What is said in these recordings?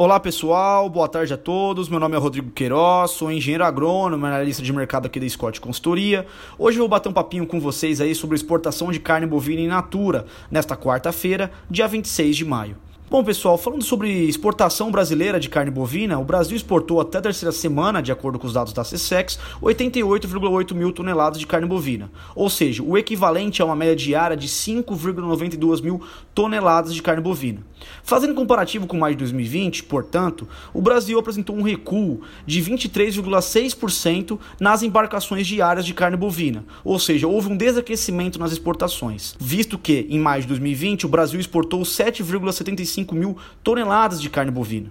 Olá pessoal, boa tarde a todos. Meu nome é Rodrigo Queiroz, sou engenheiro agrônomo, analista de mercado aqui da Scott Consultoria. Hoje eu vou bater um papinho com vocês aí sobre exportação de carne bovina in natura nesta quarta-feira, dia 26 de maio. Bom, pessoal, falando sobre exportação brasileira de carne bovina, o Brasil exportou até a terceira semana, de acordo com os dados da CSEX, 88,8 mil toneladas de carne bovina, ou seja, o equivalente a uma média diária de 5,92 mil toneladas de carne bovina. Fazendo comparativo com mais de 2020, portanto, o Brasil apresentou um recuo de 23,6% nas embarcações diárias de carne bovina, ou seja, houve um desaquecimento nas exportações, visto que, em mais de 2020, o Brasil exportou 7,75 5 mil toneladas de carne bovina.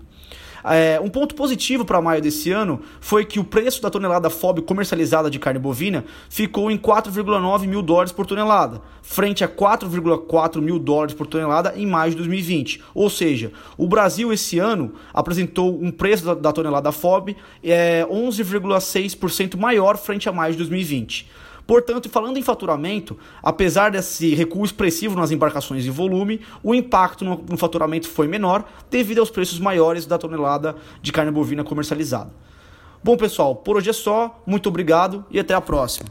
É, um ponto positivo para maio desse ano foi que o preço da tonelada FOB comercializada de carne bovina ficou em 4,9 mil dólares por tonelada, frente a 4,4 mil dólares por tonelada em maio de 2020. Ou seja, o Brasil esse ano apresentou um preço da, da tonelada FOB é, 11,6% maior frente a maio de 2020. Portanto, falando em faturamento, apesar desse recuo expressivo nas embarcações e volume, o impacto no, no faturamento foi menor devido aos preços maiores da tonelada de carne bovina comercializada. Bom, pessoal, por hoje é só. Muito obrigado e até a próxima.